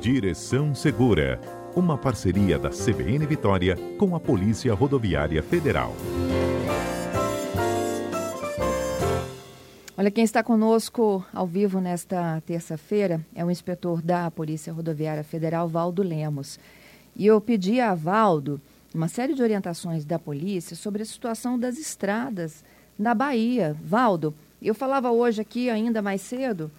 Direção Segura, uma parceria da CBN Vitória com a Polícia Rodoviária Federal. Olha, quem está conosco ao vivo nesta terça-feira é o inspetor da Polícia Rodoviária Federal, Valdo Lemos. E eu pedi a Valdo uma série de orientações da polícia sobre a situação das estradas na Bahia. Valdo, eu falava hoje aqui, ainda mais cedo,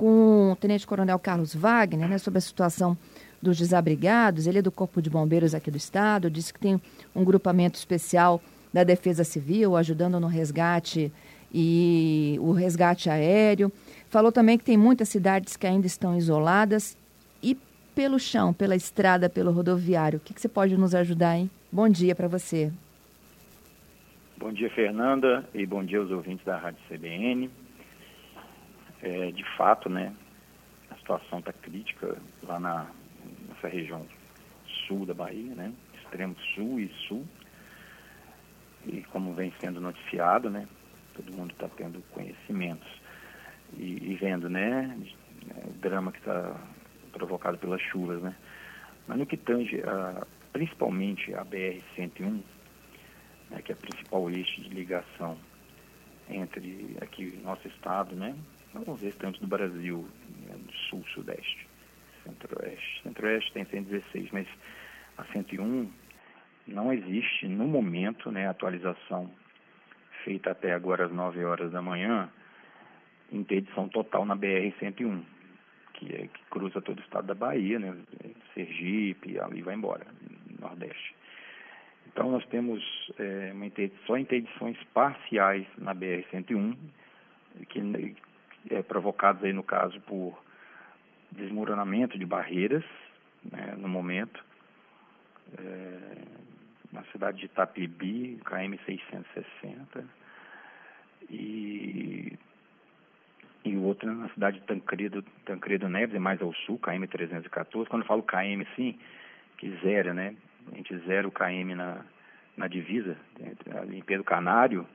com o Tenente Coronel Carlos Wagner, né, sobre a situação dos desabrigados. Ele é do Corpo de Bombeiros aqui do Estado, disse que tem um grupamento especial da Defesa Civil ajudando no resgate e o resgate aéreo. Falou também que tem muitas cidades que ainda estão isoladas. E pelo chão, pela estrada, pelo rodoviário, o que, que você pode nos ajudar, hein? Bom dia para você. Bom dia, Fernanda, e bom dia aos ouvintes da Rádio CBN. É, de fato, né, a situação está crítica lá na, nessa região sul da Bahia, né, extremo sul e sul. E como vem sendo noticiado, né, todo mundo está tendo conhecimentos e, e, vendo, né, o drama que está provocado pelas chuvas, né. Mas no que tange a, principalmente a BR-101, né, que é a principal eixo de ligação entre aqui nosso estado, né, os restantes do Brasil, né, do sul, sudeste, centro-oeste. Centro-oeste tem 116, mas a 101 não existe no momento, né, atualização feita até agora às 9 horas da manhã, interdição total na BR-101, que, é, que cruza todo o estado da Bahia, né, Sergipe, ali vai embora, Nordeste. Então, nós temos é, uma interdição, só interdições parciais na BR-101, que é, provocadas aí, no caso, por desmoronamento de barreiras, né, no momento, é, na cidade de Itapibi, KM 660, e, e outra na cidade de Tancredo, Tancredo Neves, é mais ao sul, KM 314. Quando eu falo KM, sim, que zero, né? a gente zera o KM na, na divisa, ali em Pedro Canário,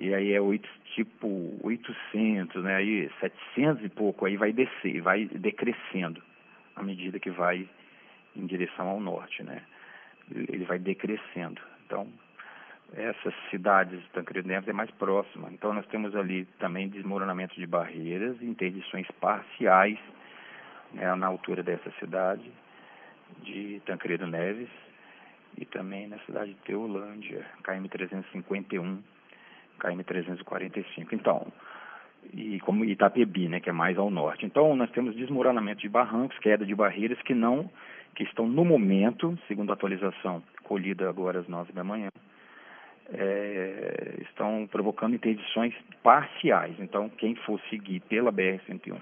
e aí é tipo 800, né? Aí 700 e pouco, aí vai descer, vai decrescendo à medida que vai em direção ao norte, né? Ele vai decrescendo. Então, essas cidades, Tancredo Neves é mais próxima. Então, nós temos ali também desmoronamento de barreiras, interdições parciais né, na altura dessa cidade de Tancredo Neves e também na cidade de Teolândia, KM 351, KM 345. Então, e como Itapebi, né, que é mais ao norte. Então, nós temos desmoronamento de barrancos, queda de barreiras que não que estão no momento, segundo a atualização colhida agora às nove da manhã, é, estão provocando interdições parciais. Então, quem for seguir pela BR-101,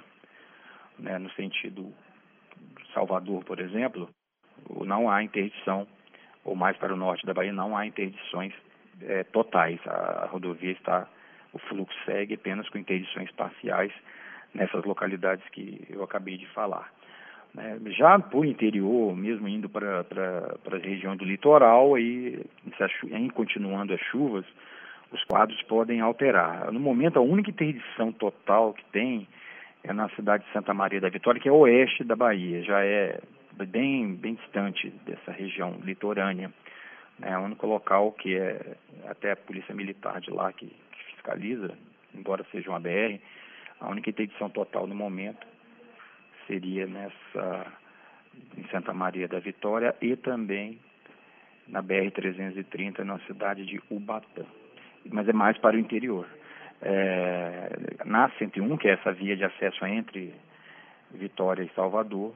né, no sentido Salvador, por exemplo, não há interdição ou mais para o norte da Bahia, não há interdições é, totais. A, rodovia está, o fluxo segue apenas com interdições parciais nessas localidades que eu acabei de falar. Né? Já por interior, mesmo indo para, para, para a região do litoral, aí, em continuando as chuvas, os quadros podem alterar. No momento, a única interdição total que tem é na cidade de Santa Maria da Vitória, que é oeste da Bahia, já é bem, bem distante dessa região litorânea. É o único local que é até a polícia militar de lá que, que fiscaliza, embora seja uma BR, a única interdição total no momento seria nessa em Santa Maria da Vitória e também na BR-330 na cidade de Ubatã, mas é mais para o interior. É, na 101, que é essa via de acesso entre Vitória e Salvador,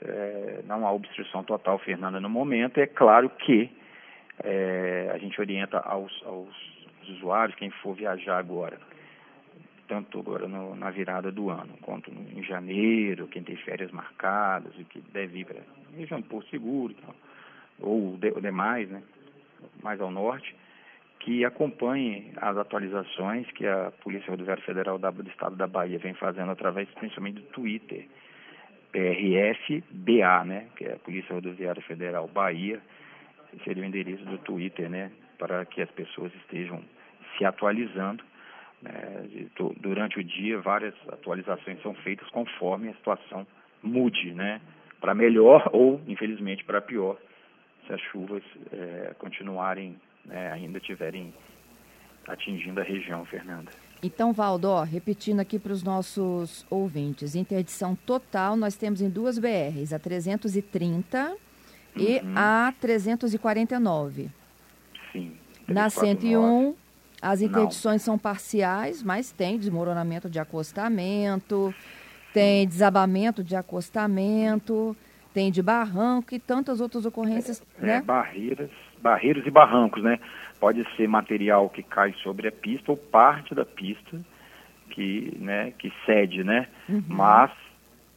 é, não há obstrução total, Fernanda, no momento. É claro que é, a gente orienta aos, aos, usuários, quem for viajar agora, tanto agora no, na virada do ano, quanto em janeiro, quem tem férias marcadas e que deve ir para a região de Porto Seguro, ou de, demais, né, mais ao norte, que acompanhe as atualizações que a Polícia Rodoviária Federal do Estado da Bahia vem fazendo através principalmente do Twitter. PRF-BA, né, que é a Polícia Rodoviária Federal Bahia, seria o endereço do Twitter, né, para que as pessoas estejam se atualizando. Né, durante o dia, várias atualizações são feitas conforme a situação mude, né, para melhor ou, infelizmente, para pior, se as chuvas é, continuarem, né, ainda tiverem atingindo a região, Fernanda. Então, Valdo, ó, repetindo aqui para os nossos ouvintes, interdição total nós temos em duas BRs, a 330 uhum. e a 349. Sim. Na 101, as interdições Não. são parciais, mas tem desmoronamento de acostamento, tem desabamento de acostamento, tem de barranco e tantas outras ocorrências, é, né? É, barreiras, barreiras e barrancos, né? Pode ser material que cai sobre a pista ou parte da pista que, né, que cede, né? Uhum. Mas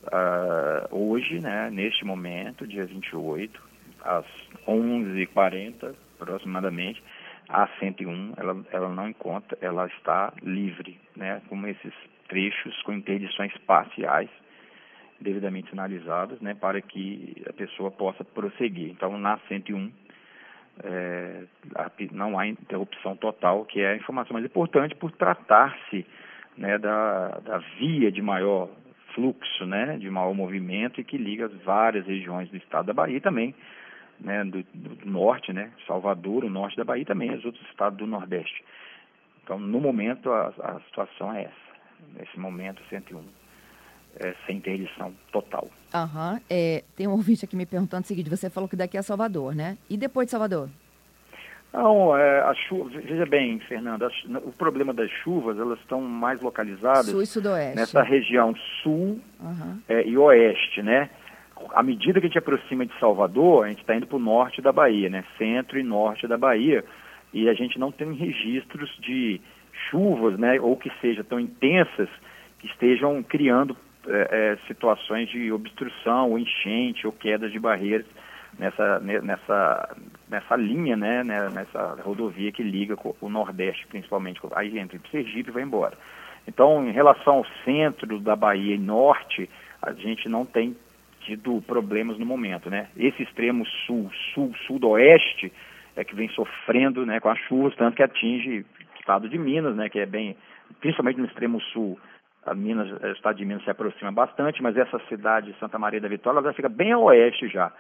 uh, hoje, né, neste momento, dia 28, às 11h40 aproximadamente, a 101 ela, ela não encontra, ela está livre, né, com esses trechos com interdições parciais devidamente sinalizadas, né, para que a pessoa possa prosseguir. Então, na 101 é, não há interrupção total, que é a informação mais importante por tratar-se né, da, da via de maior fluxo, né, de maior movimento e que liga as várias regiões do estado da Bahia também né, do, do, norte, né, Salvador, o norte da Bahia também os outros estados do Nordeste. Então, no momento, a, a situação é essa. Nesse momento, 101 é, sem interdição total. Aham. É, tem um ouvinte aqui me perguntando o seguinte, você falou que daqui é Salvador, né? E depois de Salvador? Não, é, a chuva, veja bem, Fernanda, o problema das chuvas, elas estão mais localizadas sul e sudoeste. nessa região sul uhum. é, e oeste, né? À medida que a gente aproxima de Salvador, a gente está indo para o norte da Bahia, né? Centro e norte da Bahia, e a gente não tem registros de chuvas, né? Ou que sejam tão intensas que estejam criando é, é, situações de obstrução, ou enchente, ou queda de barreiras nessa, nessa, nessa linha, né, né, nessa rodovia que liga o Nordeste, principalmente, aí entra em Sergipe e vai embora. Então, em relação ao centro da Bahia e norte, a gente não tem tido problemas no momento, né? Esse extremo sul, sul, sudoeste é que vem sofrendo, né, com as chuvas, tanto que atinge o estado de Minas, né, que é bem, principalmente no extremo sul, a Minas, o estado de Minas se aproxima bastante, mas essa cidade de Santa Maria da Vitória, ela já fica bem a oeste já,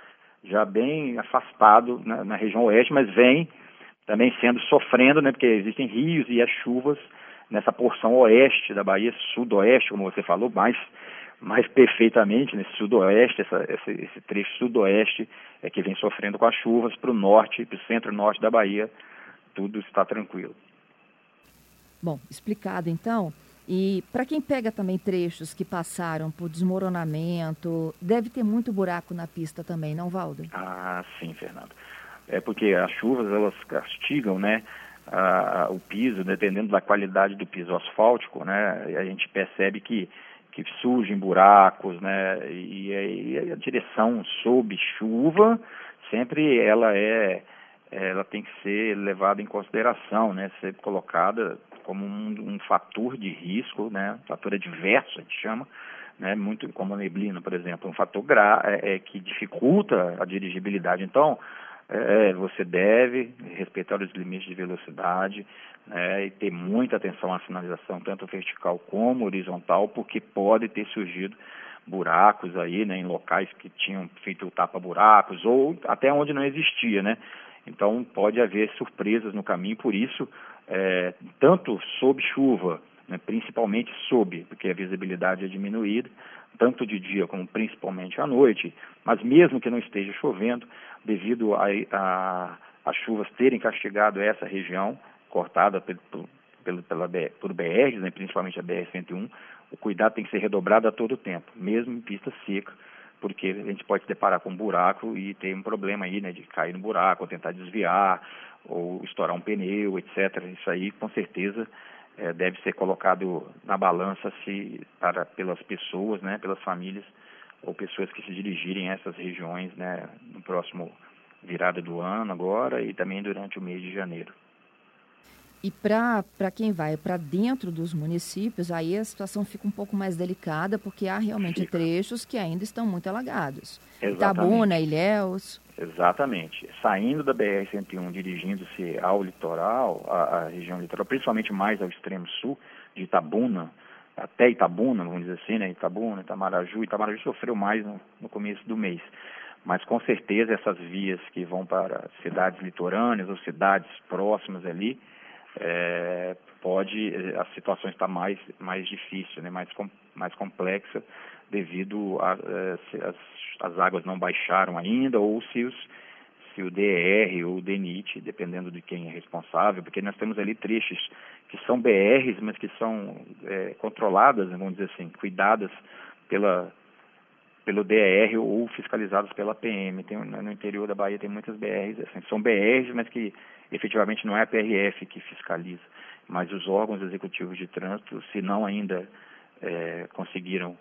já bem afastado na, na região oeste, mas vem também sendo sofrendo, né, porque existem rios e as chuvas nessa porção oeste da Bahia, sudoeste, como você falou, mais, mais perfeitamente, nesse sudoeste, essa, esse, esse trecho sudoeste é que vem sofrendo com as chuvas para o norte, para o centro-norte da Bahia, tudo está tranquilo. Bom, explicado então. E para quem pega também trechos que passaram por desmoronamento, deve ter muito buraco na pista também, não, Valdo? Ah, sim, Fernando. É porque as chuvas, elas castigam, né, o piso, dependendo da qualidade do piso asfáltico, né, a gente percebe que, que surgem buracos, né, e, e a direção sob chuva, sempre ela é ela tem que ser levada em consideração, né, ser colocada como um, um fator de risco, né, fator adverso, a gente chama, né, muito como a neblina, por exemplo, um fator gra é, é, que dificulta a dirigibilidade. Então, é, você deve respeitar os limites de velocidade né, e ter muita atenção à sinalização, tanto vertical como horizontal, porque pode ter surgido buracos aí, né, em locais que tinham feito tapa-buracos ou até onde não existia, né? Então pode haver surpresas no caminho, por isso, é, tanto sob chuva, né, principalmente sob, porque a visibilidade é diminuída, tanto de dia como principalmente à noite, mas mesmo que não esteja chovendo, devido a, a, a chuvas terem castigado essa região, cortada pelo, pelo, por BRs, né, principalmente a BR-101, o cuidado tem que ser redobrado a todo tempo, mesmo em pista seca, porque a gente pode se deparar com um buraco e ter um problema aí, né, de cair no buraco, tentar desviar, ou estourar um pneu, etc. Isso aí, com certeza, é, deve ser colocado na balança se para pelas pessoas, né, pelas famílias ou pessoas que se dirigirem a essas regiões, né, no próximo virada do ano agora e também durante o mês de janeiro. E para quem vai para dentro dos municípios, aí a situação fica um pouco mais delicada, porque há realmente fica. trechos que ainda estão muito alagados. Itabuna, Ilhéus. Exatamente. Saindo da BR-101, dirigindo-se ao litoral, à, à, região litoral, principalmente mais ao extremo sul, de Itabuna, até Itabuna, vamos dizer assim, né? Itabuna, Itamaraju. Itamaraju sofreu mais no, no começo do mês. Mas com certeza essas vias que vão para cidades litorâneas ou cidades próximas ali, é, pode a situação está mais mais difícil, né? mais com, mais complexa devido a, é, se as, as águas não baixaram ainda ou se os se o DR ou o DENIT, dependendo de quem é responsável, porque nós temos ali trechos que são BRs, mas que são é, controladas, vamos dizer assim, cuidadas pela, pelo DR ou fiscalizados pela PM. Tem, no interior da Bahia tem muitas BRs, assim, são BRs, mas que efetivamente não é a PRF que fiscaliza, mas os órgãos executivos de trânsito, se não ainda é, conseguiram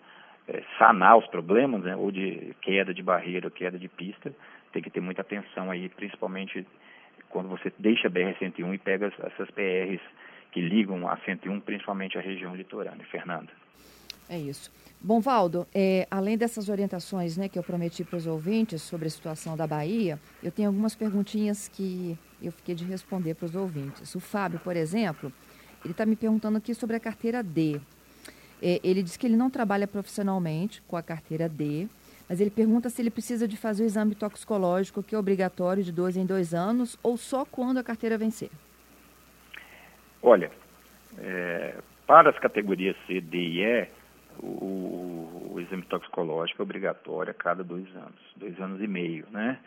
é, sanar os problemas, né, ou de queda de barreira ou queda de pista, tem que ter muita atenção aí, principalmente quando você deixa a BR-101 e pega essas PRs que ligam a 101, principalmente a região litorânea. Fernanda. É isso. Bom, Valdo, é, além dessas orientações né, que eu prometi para os ouvintes sobre a situação da Bahia, eu tenho algumas perguntinhas que eu fiquei de responder para os ouvintes. O Fábio, por exemplo, ele está me perguntando aqui sobre a carteira D. É, ele diz que ele não trabalha profissionalmente com a carteira D, mas ele pergunta se ele precisa de fazer o exame toxicológico, que é obrigatório de dois em dois anos, ou só quando a carteira vencer. Olha, é, para as categorias C, D e E, o, o, exame toxicológico é obrigatório a cada dois anos, dois anos e meio, né?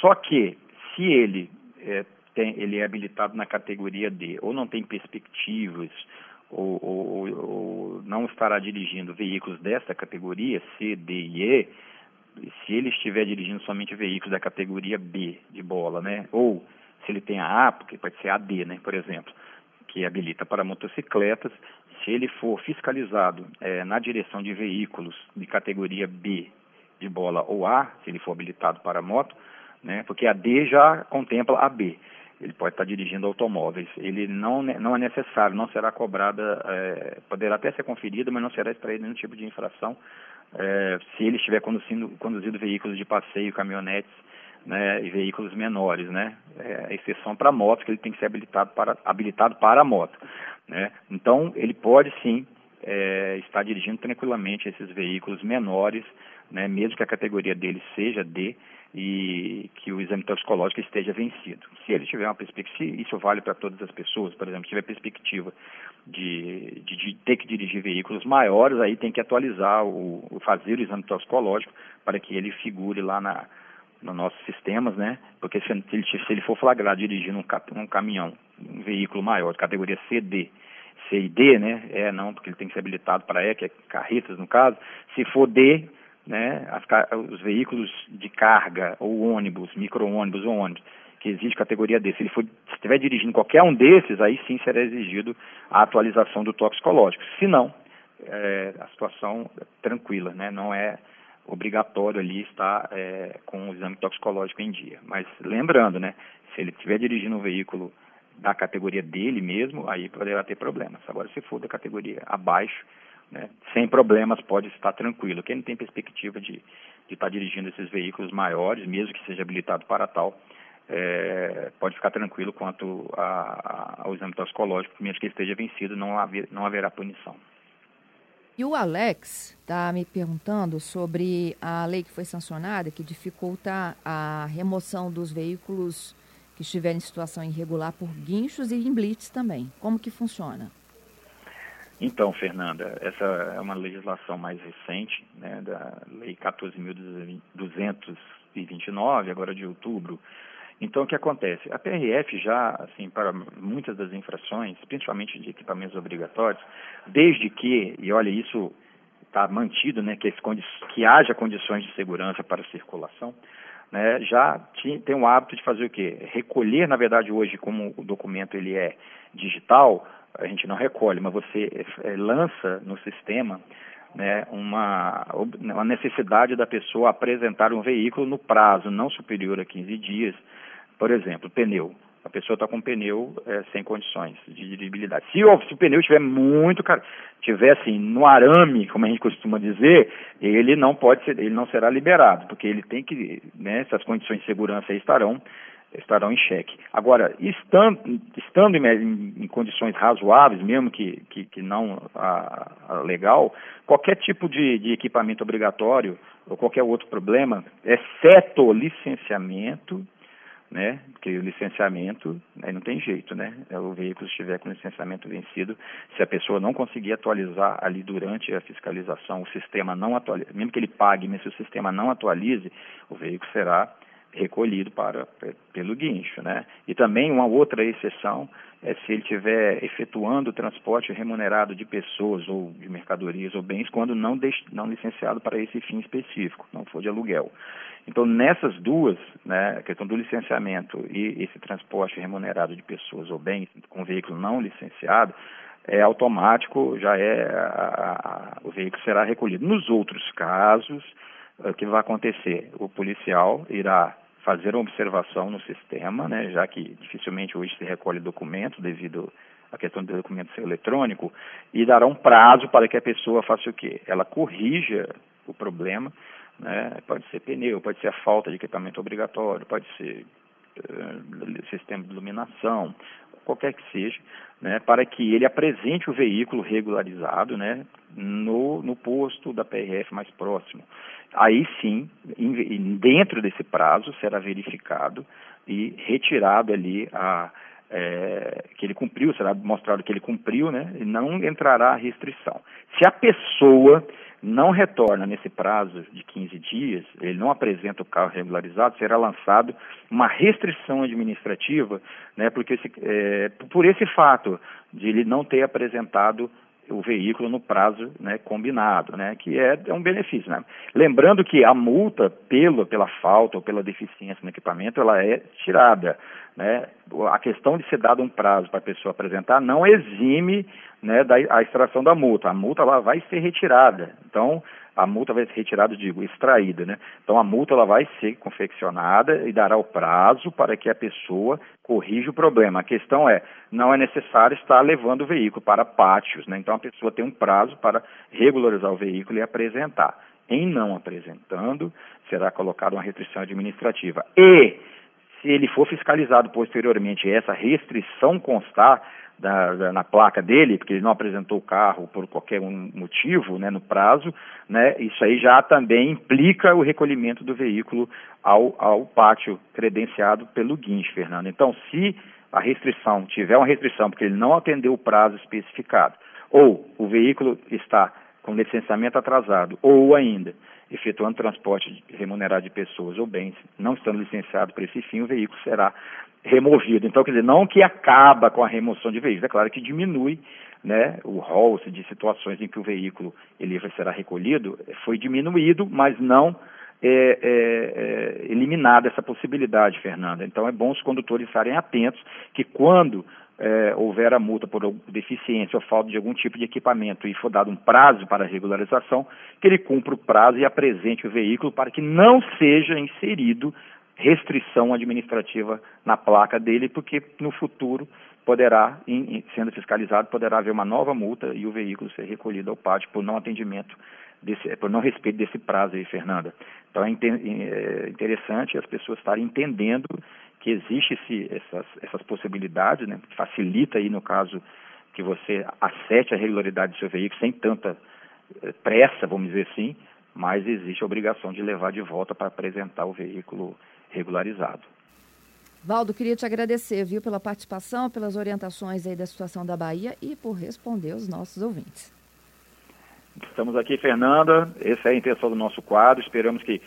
Só que, se ele é, tem, ele é habilitado na categoria D, ou não tem perspectivas, ou, ou, ou não estará dirigindo veículos dessa categoria, C, D e E, se ele estiver dirigindo somente veículos da categoria B de bola, né? Ou se ele tem a A, porque pode ser AD, né, por exemplo, que habilita para motocicletas, se ele for fiscalizado é, na direção de veículos de categoria B de bola ou A, se ele for habilitado para moto, né, porque a D já contempla a B ele pode estar dirigindo automóveis. Ele não, não é necessário, não será cobrada, é, poderá até ser conferida, mas não será extraído nenhum tipo de infração é, se ele estiver conduzindo, conduzindo veículos de passeio, caminhonetes né, e veículos menores, né? É, exceção para motos, que ele tem que ser habilitado para, habilitado para a moto. Né? Então, ele pode sim é, estar dirigindo tranquilamente esses veículos menores, né, mesmo que a categoria dele seja D, e que o exame toxicológico esteja vencido. Se ele tiver uma perspectiva, isso vale para todas as pessoas, por exemplo, se tiver perspectiva de, de, de, ter que dirigir veículos maiores, aí tem que atualizar, o, fazer o exame toxicológico para que ele figure lá na, nos nossos sistemas, né? Porque se ele, se ele for flagrado dirigindo um, um caminhão, um veículo maior, de categoria CD, C e D, né? É, não, porque ele tem que ser habilitado para E, que é carretas no caso. Se for D, né, as, os veículos de carga, ou ônibus, micro-ônibus ou ônibus, que exige categoria D, se ele for, se estiver dirigindo qualquer um desses, aí sim será exigido a atualização do toxicológico. Se não, é, a situação é tranquila, né, não é obrigatório ali estar é, com o exame toxicológico em dia. Mas lembrando, né, se ele estiver dirigindo um veículo da categoria dele mesmo, aí poderá ter problemas. Agora, se for da categoria abaixo, né, sem problemas, pode estar tranquilo. Quem não tem perspectiva de, de estar dirigindo esses veículos maiores, mesmo que seja habilitado para tal, é, pode ficar tranquilo quanto a, a, ao exame toxicológico, mesmo que esteja vencido, não, haver, não haverá punição. E o Alex está me perguntando sobre a lei que foi sancionada, que dificulta a remoção dos veículos que estiverem em situação irregular por guinchos e em blitz também. Como que funciona? Então, Fernanda, essa é uma legislação mais recente, né, da Lei 14.229, agora de outubro. Então, o que acontece? A PRF já, assim, para muitas das infrações, principalmente de equipamentos obrigatórios, desde que, e olha, isso está mantido, né, que, que haja condições de segurança para circulação, né, já tem o hábito de fazer o quê? Recolher, na verdade, hoje, como o documento ele é digital, a gente não recolhe, mas você é, lança no sistema né, uma, uma necessidade da pessoa apresentar um veículo no prazo não superior a 15 dias, por exemplo, pneu. A pessoa está com um pneu é, sem condições de dirigibilidade. Se, se, o pneu estiver muito caro, estiver assim no arame, como a gente costuma dizer, ele não pode ser, ele não será liberado, porque ele tem que, né, essas condições de segurança estarão estarão em xeque. Agora, estando, estando em, em, condições razoáveis, mesmo que, que, que não a, a legal, qualquer tipo de, de, equipamento obrigatório ou qualquer outro problema, exceto licenciamento, né? Porque o licenciamento aí não tem jeito, né? É o veículo estiver com licenciamento vencido, se a pessoa não conseguir atualizar ali durante a fiscalização, o sistema não atualiza, mesmo que ele pague, mas se o sistema não atualize, o veículo será recolhido para pelo guincho, né? E também uma outra exceção é se ele estiver efetuando o transporte remunerado de pessoas ou de mercadorias ou bens quando não, não licenciado para esse fim específico, não for de aluguel. Então, nessas duas, né, a questão do licenciamento e esse transporte remunerado de pessoas ou bens com veículo não licenciado, é automático, já é a, a, o veículo será recolhido. Nos outros casos, o que vai acontecer? O policial irá fazer uma observação no sistema, né, já que dificilmente hoje se recolhe documento devido à questão do documento ser eletrônico, e dará um prazo para que a pessoa faça o quê? Ela corrija o problema, né, pode ser pneu, pode ser a falta de equipamento obrigatório, pode ser uh, sistema de iluminação, qualquer que seja, né, para que ele apresente o veículo regularizado né, no, no posto da PRF mais próximo. Aí sim, em, dentro desse prazo, será verificado e retirado ali a, é, que ele cumpriu, será mostrado que ele cumpriu, né, e não entrará a restrição. Se a pessoa não retorna nesse prazo de 15 dias, ele não apresenta o carro regularizado, será lançado uma restrição administrativa, né, porque esse, é, por esse fato de ele não ter apresentado o veículo no prazo né, combinado, né, que é, é um benefício. Né? Lembrando que a multa pelo, pela falta ou pela deficiência no equipamento, ela é tirada. Né? A questão de ser dado um prazo para a pessoa apresentar não exime né, da, a extração da multa. A multa ela vai ser retirada. Então, a multa vai ser retirada, digo, extraída, né? Então a multa ela vai ser confeccionada e dará o prazo para que a pessoa corrija o problema. A questão é, não é necessário estar levando o veículo para pátios, né? Então a pessoa tem um prazo para regularizar o veículo e apresentar. Em não apresentando, será colocada uma restrição administrativa. E se ele for fiscalizado posteriormente e essa restrição constar, da, da, na placa dele, porque ele não apresentou o carro por qualquer um motivo, né, no prazo, né, isso aí já também implica o recolhimento do veículo ao, ao pátio credenciado pelo guincho, Fernando. Então, se a restrição tiver uma restrição porque ele não atendeu o prazo especificado, ou o veículo está com licenciamento atrasado, ou ainda efetuando transporte remunerado de pessoas ou bens, não estando licenciado para esse fim, o veículo será removido. Então, quer dizer, não que acaba com a remoção de veículos, é claro que diminui né, o rol de situações em que o veículo ele será recolhido, foi diminuído, mas não é, é, é, eliminada essa possibilidade, Fernanda. Então é bom os condutores estarem atentos que quando é, houver a multa por deficiência ou falta de algum tipo de equipamento e for dado um prazo para regularização, que ele cumpra o prazo e apresente o veículo para que não seja inserido restrição administrativa na placa dele, porque no futuro poderá, sendo fiscalizado, poderá haver uma nova multa e o veículo ser recolhido ao pátio por não atendimento, desse, por não respeito desse prazo aí, Fernanda. Então é, é interessante as pessoas estarem entendendo que existe esse, essas, essas possibilidades, né, que facilita aí no caso que você acerte a regularidade do seu veículo sem tanta eh, pressa, vamos dizer assim, mas existe a obrigação de levar de volta para apresentar o veículo regularizado. Valdo, queria te agradecer, viu, pela participação, pelas orientações aí da situação da Bahia e por responder os nossos ouvintes. Estamos aqui, Fernanda. Essa é a intenção do nosso quadro. Esperamos que,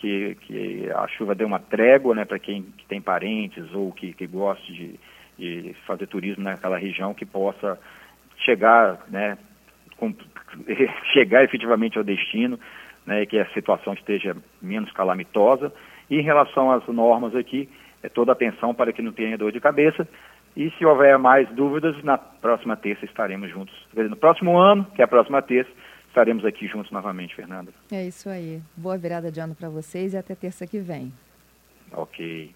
que, que a chuva dê uma trégua né, para quem que tem parentes ou que, que goste de, de fazer turismo naquela região, que possa chegar, né, com, chegar efetivamente ao destino, né, que a situação esteja menos calamitosa e em relação às normas aqui, é toda atenção para que não tenha dor de cabeça. E se houver mais dúvidas, na próxima terça estaremos juntos. No próximo ano, que é a próxima terça, estaremos aqui juntos novamente, Fernanda. É isso aí. Boa virada de ano para vocês e até terça que vem. Ok.